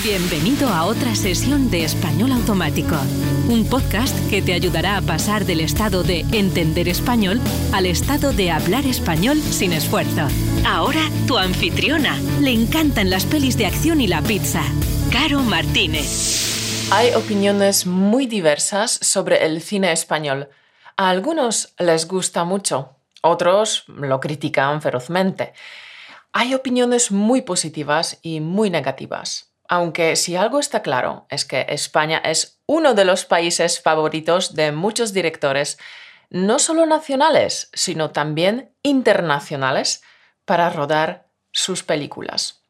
Bienvenido a otra sesión de Español Automático, un podcast que te ayudará a pasar del estado de entender español al estado de hablar español sin esfuerzo. Ahora tu anfitriona. Le encantan las pelis de acción y la pizza. Caro Martínez. Hay opiniones muy diversas sobre el cine español. A algunos les gusta mucho, otros lo critican ferozmente. Hay opiniones muy positivas y muy negativas. Aunque si algo está claro es que España es uno de los países favoritos de muchos directores, no solo nacionales, sino también internacionales, para rodar sus películas.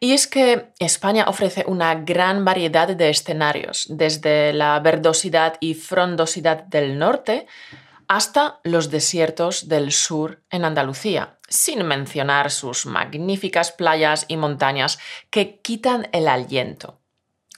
Y es que España ofrece una gran variedad de escenarios, desde la verdosidad y frondosidad del norte hasta los desiertos del sur en Andalucía, sin mencionar sus magníficas playas y montañas que quitan el aliento.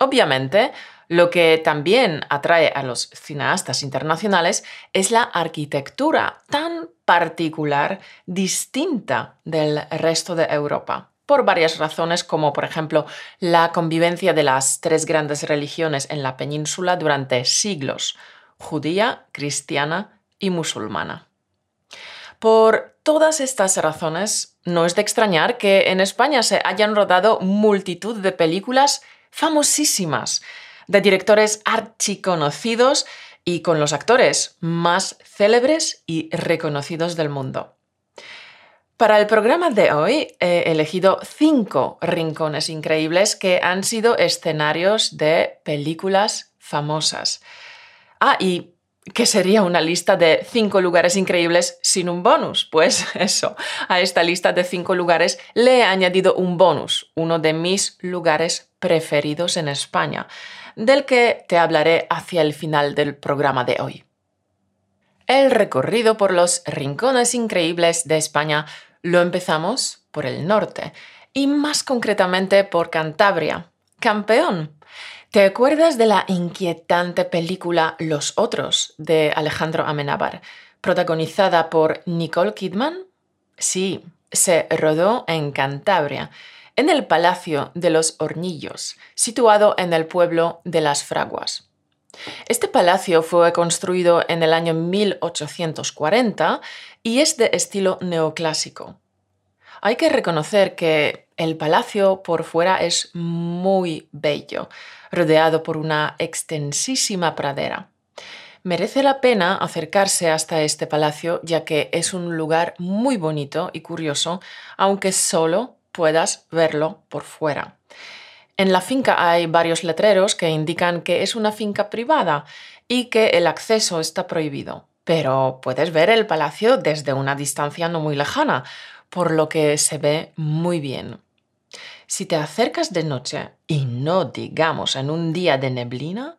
Obviamente, lo que también atrae a los cineastas internacionales es la arquitectura tan particular, distinta del resto de Europa, por varias razones como por ejemplo la convivencia de las tres grandes religiones en la península durante siglos, judía, cristiana y musulmana. Por todas estas razones, no es de extrañar que en España se hayan rodado multitud de películas famosísimas, de directores archiconocidos y con los actores más célebres y reconocidos del mundo. Para el programa de hoy he elegido cinco rincones increíbles que han sido escenarios de películas famosas. Ah, y ¿Qué sería una lista de cinco lugares increíbles sin un bonus? Pues eso, a esta lista de cinco lugares le he añadido un bonus, uno de mis lugares preferidos en España, del que te hablaré hacia el final del programa de hoy. El recorrido por los rincones increíbles de España lo empezamos por el norte, y más concretamente por Cantabria, campeón ¿Te acuerdas de la inquietante película Los Otros de Alejandro Amenábar, protagonizada por Nicole Kidman? Sí, se rodó en Cantabria, en el Palacio de los Hornillos, situado en el pueblo de Las Fraguas. Este palacio fue construido en el año 1840 y es de estilo neoclásico. Hay que reconocer que el palacio por fuera es muy bello, rodeado por una extensísima pradera. Merece la pena acercarse hasta este palacio ya que es un lugar muy bonito y curioso, aunque solo puedas verlo por fuera. En la finca hay varios letreros que indican que es una finca privada y que el acceso está prohibido, pero puedes ver el palacio desde una distancia no muy lejana, por lo que se ve muy bien. Si te acercas de noche y no digamos en un día de neblina,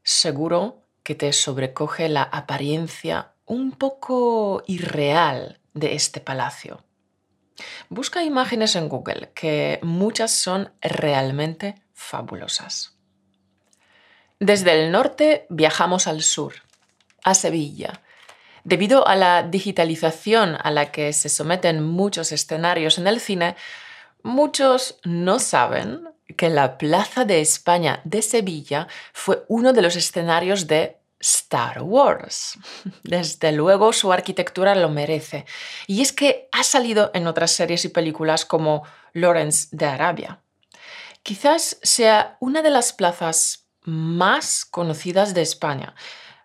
seguro que te sobrecoge la apariencia un poco irreal de este palacio. Busca imágenes en Google, que muchas son realmente fabulosas. Desde el norte viajamos al sur, a Sevilla. Debido a la digitalización a la que se someten muchos escenarios en el cine, Muchos no saben que la Plaza de España de Sevilla fue uno de los escenarios de Star Wars. Desde luego su arquitectura lo merece. Y es que ha salido en otras series y películas como Lawrence de Arabia. Quizás sea una de las plazas más conocidas de España.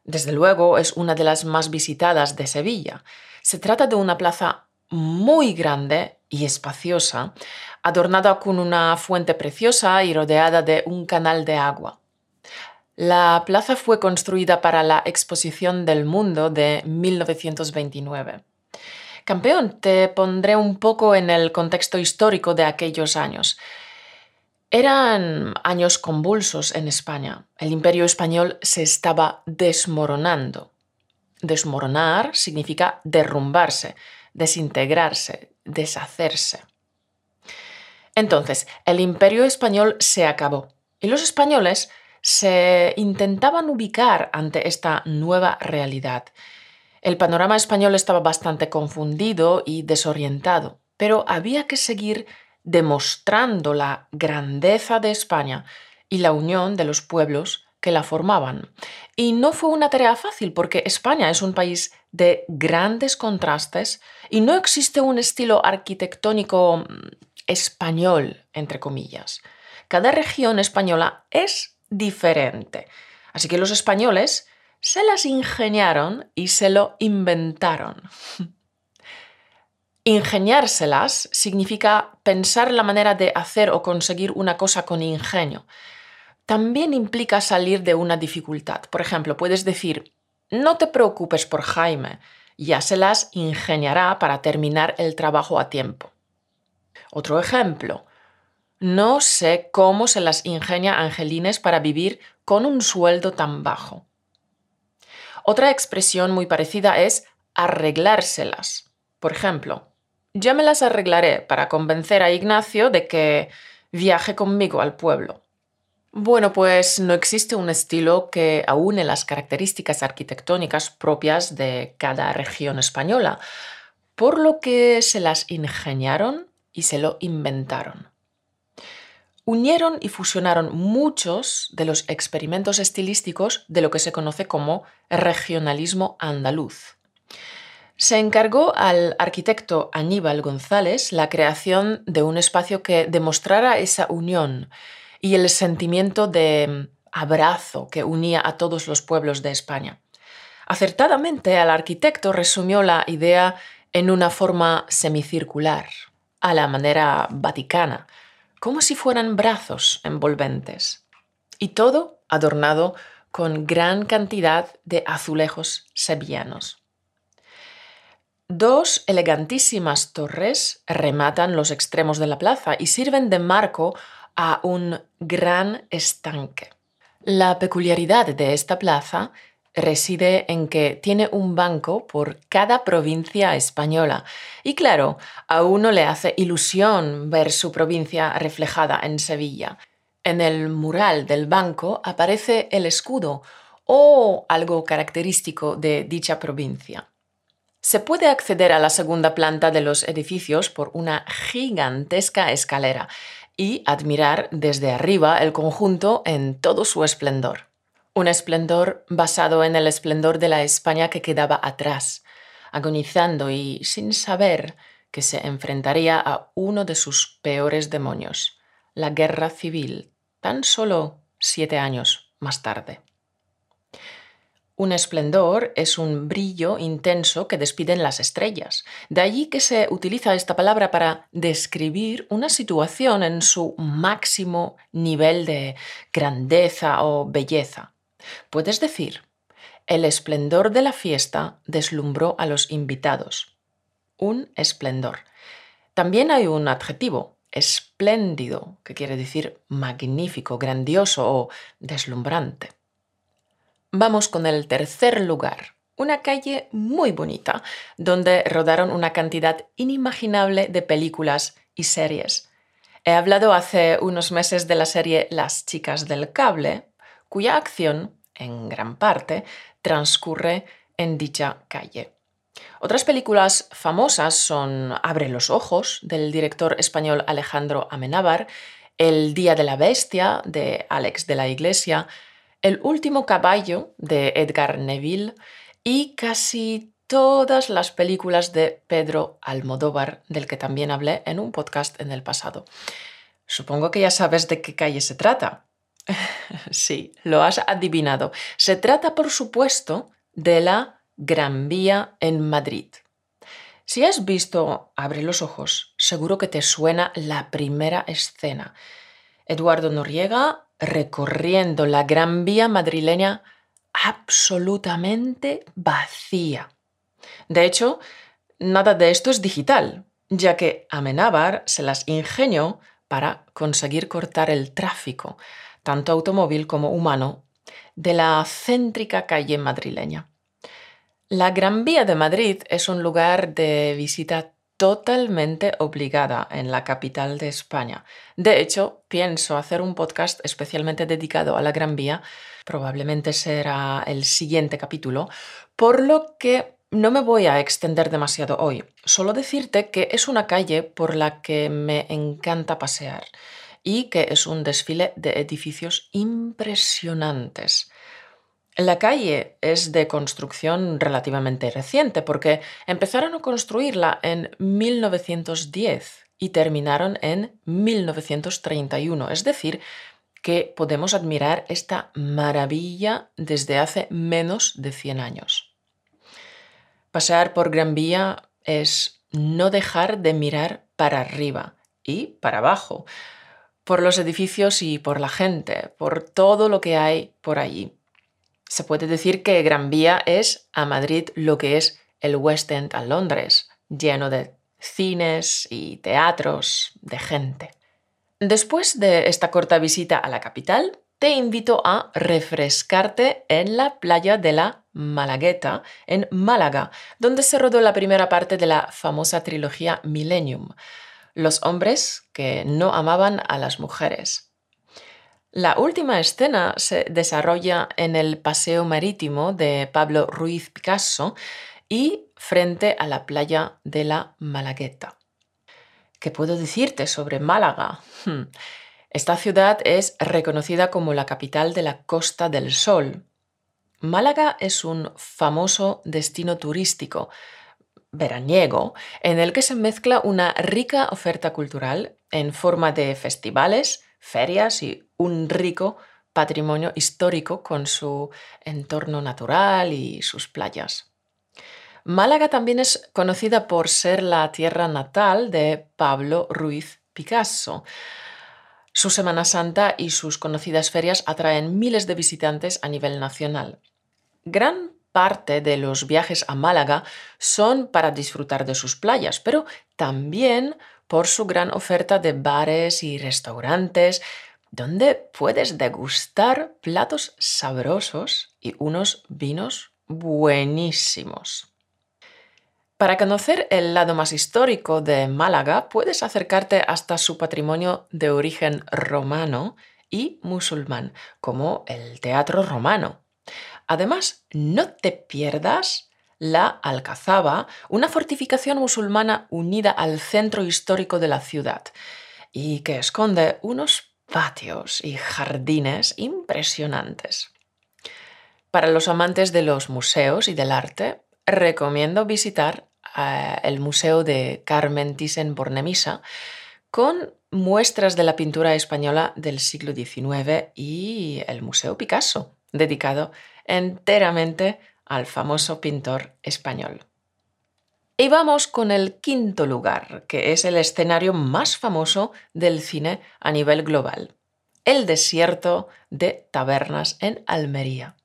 Desde luego es una de las más visitadas de Sevilla. Se trata de una plaza muy grande y espaciosa, adornada con una fuente preciosa y rodeada de un canal de agua. La plaza fue construida para la Exposición del Mundo de 1929. Campeón, te pondré un poco en el contexto histórico de aquellos años. Eran años convulsos en España. El imperio español se estaba desmoronando. Desmoronar significa derrumbarse, desintegrarse, deshacerse. Entonces, el imperio español se acabó y los españoles se intentaban ubicar ante esta nueva realidad. El panorama español estaba bastante confundido y desorientado, pero había que seguir demostrando la grandeza de España y la unión de los pueblos que la formaban. Y no fue una tarea fácil porque España es un país de grandes contrastes y no existe un estilo arquitectónico mm, español, entre comillas. Cada región española es diferente. Así que los españoles se las ingeniaron y se lo inventaron. Ingeniárselas significa pensar la manera de hacer o conseguir una cosa con ingenio. También implica salir de una dificultad. Por ejemplo, puedes decir, no te preocupes por Jaime, ya se las ingeniará para terminar el trabajo a tiempo. Otro ejemplo, no sé cómo se las ingenia Angelines para vivir con un sueldo tan bajo. Otra expresión muy parecida es arreglárselas. Por ejemplo, ya me las arreglaré para convencer a Ignacio de que viaje conmigo al pueblo. Bueno, pues no existe un estilo que aúne las características arquitectónicas propias de cada región española, por lo que se las ingeniaron y se lo inventaron. Unieron y fusionaron muchos de los experimentos estilísticos de lo que se conoce como regionalismo andaluz. Se encargó al arquitecto Aníbal González la creación de un espacio que demostrara esa unión y el sentimiento de abrazo que unía a todos los pueblos de España. Acertadamente, el arquitecto resumió la idea en una forma semicircular, a la manera vaticana, como si fueran brazos envolventes, y todo adornado con gran cantidad de azulejos sevillanos. Dos elegantísimas torres rematan los extremos de la plaza y sirven de marco a un gran estanque. La peculiaridad de esta plaza reside en que tiene un banco por cada provincia española. Y claro, a uno le hace ilusión ver su provincia reflejada en Sevilla. En el mural del banco aparece el escudo o algo característico de dicha provincia. Se puede acceder a la segunda planta de los edificios por una gigantesca escalera y admirar desde arriba el conjunto en todo su esplendor. Un esplendor basado en el esplendor de la España que quedaba atrás, agonizando y sin saber que se enfrentaría a uno de sus peores demonios, la guerra civil, tan solo siete años más tarde. Un esplendor es un brillo intenso que despiden las estrellas. De allí que se utiliza esta palabra para describir una situación en su máximo nivel de grandeza o belleza. Puedes decir, el esplendor de la fiesta deslumbró a los invitados. Un esplendor. También hay un adjetivo, espléndido, que quiere decir magnífico, grandioso o deslumbrante. Vamos con el tercer lugar, una calle muy bonita, donde rodaron una cantidad inimaginable de películas y series. He hablado hace unos meses de la serie Las chicas del cable, cuya acción, en gran parte, transcurre en dicha calle. Otras películas famosas son Abre los ojos, del director español Alejandro Amenábar, El Día de la Bestia, de Alex de la Iglesia, el último caballo de Edgar Neville y casi todas las películas de Pedro Almodóvar, del que también hablé en un podcast en el pasado. Supongo que ya sabes de qué calle se trata. sí, lo has adivinado. Se trata, por supuesto, de la Gran Vía en Madrid. Si has visto Abre los ojos, seguro que te suena la primera escena. Eduardo Noriega recorriendo la Gran Vía madrileña absolutamente vacía. De hecho, nada de esto es digital, ya que Amenábar se las ingenió para conseguir cortar el tráfico, tanto automóvil como humano, de la céntrica calle madrileña. La Gran Vía de Madrid es un lugar de visita totalmente obligada en la capital de España. De hecho, pienso hacer un podcast especialmente dedicado a la Gran Vía, probablemente será el siguiente capítulo, por lo que no me voy a extender demasiado hoy, solo decirte que es una calle por la que me encanta pasear y que es un desfile de edificios impresionantes. La calle es de construcción relativamente reciente porque empezaron a construirla en 1910 y terminaron en 1931, es decir, que podemos admirar esta maravilla desde hace menos de 100 años. Pasear por Gran Vía es no dejar de mirar para arriba y para abajo, por los edificios y por la gente, por todo lo que hay por allí. Se puede decir que Gran Vía es a Madrid lo que es el West End a Londres, lleno de cines y teatros, de gente. Después de esta corta visita a la capital, te invito a refrescarte en la playa de la Malagueta, en Málaga, donde se rodó la primera parte de la famosa trilogía Millennium, Los hombres que no amaban a las mujeres. La última escena se desarrolla en el Paseo Marítimo de Pablo Ruiz Picasso y frente a la playa de la Malagueta. ¿Qué puedo decirte sobre Málaga? Hmm. Esta ciudad es reconocida como la capital de la Costa del Sol. Málaga es un famoso destino turístico veraniego en el que se mezcla una rica oferta cultural en forma de festivales, ferias y un rico patrimonio histórico con su entorno natural y sus playas. Málaga también es conocida por ser la tierra natal de Pablo Ruiz Picasso, su Semana Santa y sus conocidas ferias atraen miles de visitantes a nivel nacional. Gran parte de los viajes a Málaga son para disfrutar de sus playas, pero también por su gran oferta de bares y restaurantes, donde puedes degustar platos sabrosos y unos vinos buenísimos. Para conocer el lado más histórico de Málaga, puedes acercarte hasta su patrimonio de origen romano y musulmán, como el Teatro Romano. Además, no te pierdas la Alcazaba, una fortificación musulmana unida al centro histórico de la ciudad y que esconde unos patios y jardines impresionantes. Para los amantes de los museos y del arte, recomiendo visitar el Museo de Carmen Thyssen-Bornemisza con muestras de la pintura española del siglo XIX y el Museo Picasso, dedicado enteramente al famoso pintor español. Y vamos con el quinto lugar, que es el escenario más famoso del cine a nivel global, el desierto de tabernas en Almería.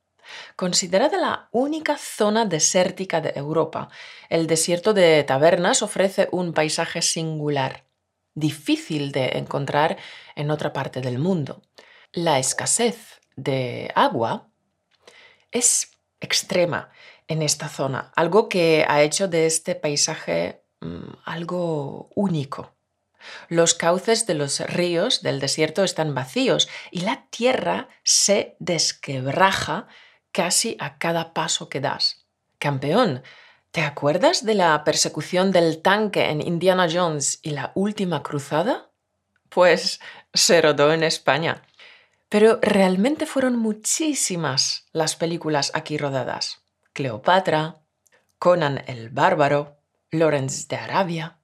Considerada la única zona desértica de Europa, el desierto de Tabernas ofrece un paisaje singular, difícil de encontrar en otra parte del mundo. La escasez de agua es extrema en esta zona, algo que ha hecho de este paisaje mm, algo único. Los cauces de los ríos del desierto están vacíos y la tierra se desquebraja casi a cada paso que das. Campeón, ¿te acuerdas de la persecución del tanque en Indiana Jones y la última cruzada? Pues se rodó en España. Pero realmente fueron muchísimas las películas aquí rodadas. Cleopatra, Conan el Bárbaro, Lawrence de Arabia.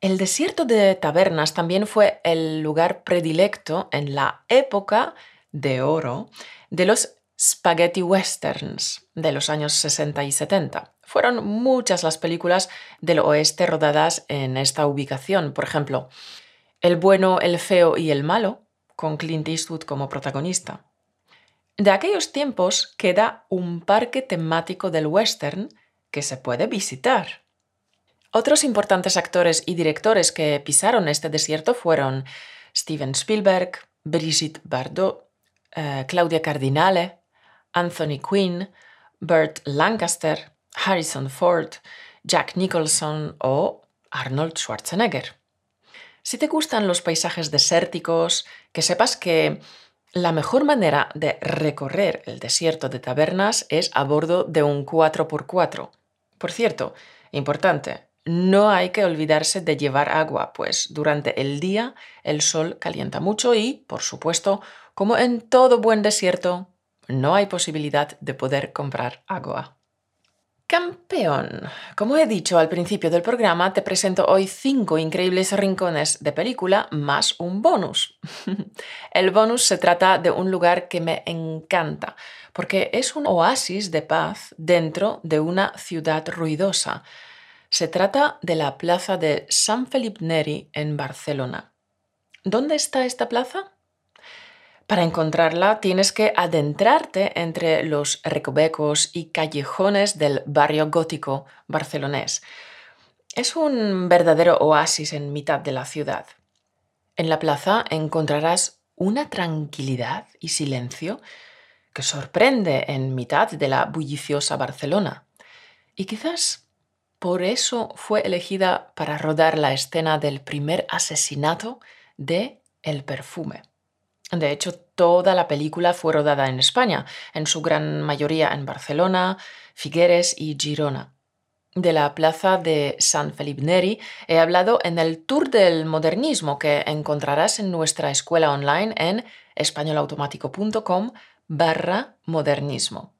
El desierto de Tabernas también fue el lugar predilecto en la época de oro de los spaghetti westerns de los años 60 y 70. Fueron muchas las películas del oeste rodadas en esta ubicación. Por ejemplo, El bueno, el feo y el malo, con Clint Eastwood como protagonista. De aquellos tiempos queda un parque temático del western que se puede visitar. Otros importantes actores y directores que pisaron este desierto fueron Steven Spielberg, Brigitte Bardot, eh, Claudia Cardinale, Anthony Quinn, Burt Lancaster, Harrison Ford, Jack Nicholson o Arnold Schwarzenegger. Si te gustan los paisajes desérticos, que sepas que La mejor manera de recorrer el desierto de tabernas es a bordo de un 4x4. Por cierto, importante, no hay que olvidarse de llevar agua, pues durante el día el sol calienta mucho y, por supuesto, como en todo buen desierto, no hay posibilidad de poder comprar agua. Campeón. Como he dicho al principio del programa, te presento hoy cinco increíbles rincones de película más un bonus. El bonus se trata de un lugar que me encanta, porque es un oasis de paz dentro de una ciudad ruidosa. Se trata de la plaza de San Felipe Neri en Barcelona. ¿Dónde está esta plaza? Para encontrarla tienes que adentrarte entre los recovecos y callejones del barrio gótico barcelonés. Es un verdadero oasis en mitad de la ciudad. En la plaza encontrarás una tranquilidad y silencio que sorprende en mitad de la bulliciosa Barcelona. Y quizás por eso fue elegida para rodar la escena del primer asesinato de El perfume. De hecho, toda la película fue rodada en España, en su gran mayoría en Barcelona, Figueres y Girona. De la plaza de San Felipe Neri he hablado en el Tour del Modernismo que encontrarás en nuestra escuela online en españolautomático.com barra modernismo.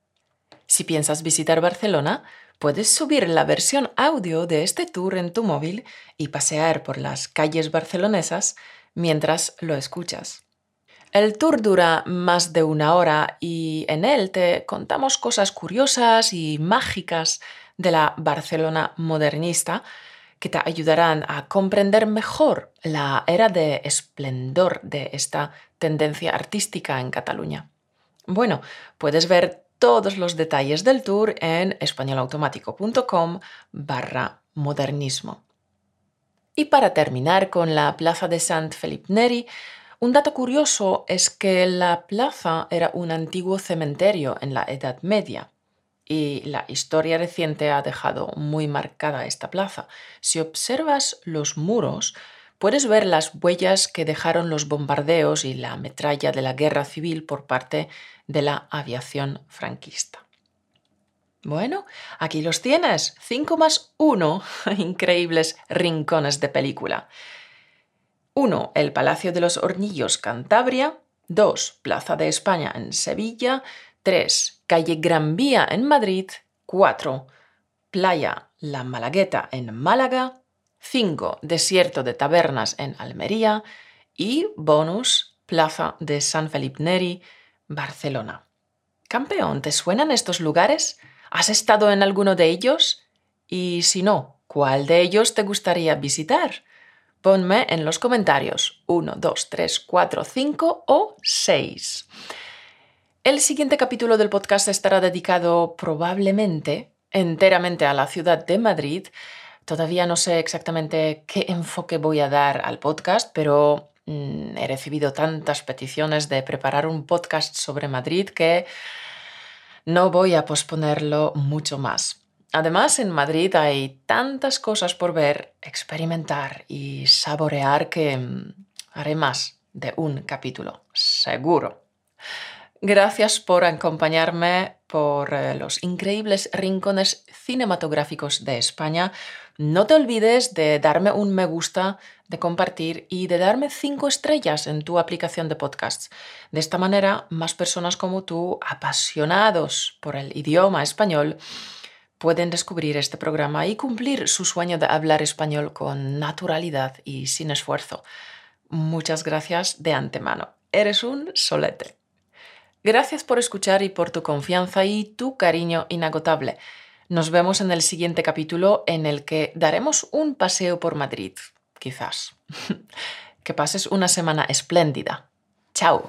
Si piensas visitar Barcelona, puedes subir la versión audio de este tour en tu móvil y pasear por las calles barcelonesas mientras lo escuchas. El tour dura más de una hora y en él te contamos cosas curiosas y mágicas de la Barcelona modernista que te ayudarán a comprender mejor la era de esplendor de esta tendencia artística en Cataluña. Bueno, puedes ver todos los detalles del tour en españolautomático.com barra modernismo. Y para terminar con la Plaza de Sant Felip Neri, un dato curioso es que la plaza era un antiguo cementerio en la Edad Media y la historia reciente ha dejado muy marcada esta plaza. Si observas los muros, puedes ver las huellas que dejaron los bombardeos y la metralla de la guerra civil por parte de la aviación franquista. Bueno, aquí los tienes, 5 más 1 increíbles rincones de película. 1. El Palacio de los Hornillos, Cantabria. 2. Plaza de España en Sevilla. 3. Calle Gran Vía en Madrid. 4. Playa La Malagueta en Málaga. 5. Desierto de Tabernas en Almería. Y bonus, Plaza de San Felipe Neri, Barcelona. Campeón, ¿te suenan estos lugares? ¿Has estado en alguno de ellos? Y si no, ¿cuál de ellos te gustaría visitar? Ponme en los comentarios 1, 2, 3, 4, 5 o 6. El siguiente capítulo del podcast estará dedicado probablemente enteramente a la ciudad de Madrid. Todavía no sé exactamente qué enfoque voy a dar al podcast, pero mm, he recibido tantas peticiones de preparar un podcast sobre Madrid que no voy a posponerlo mucho más. Además, en Madrid hay tantas cosas por ver, experimentar y saborear que mm, haré más de un capítulo, seguro. Gracias por acompañarme por eh, los increíbles rincones cinematográficos de España. No te olvides de darme un me gusta, de compartir y de darme cinco estrellas en tu aplicación de podcasts. De esta manera, más personas como tú, apasionados por el idioma español, pueden descubrir este programa y cumplir su sueño de hablar español con naturalidad y sin esfuerzo. Muchas gracias de antemano. Eres un solete. Gracias por escuchar y por tu confianza y tu cariño inagotable. Nos vemos en el siguiente capítulo en el que daremos un paseo por Madrid, quizás. que pases una semana espléndida. Chao.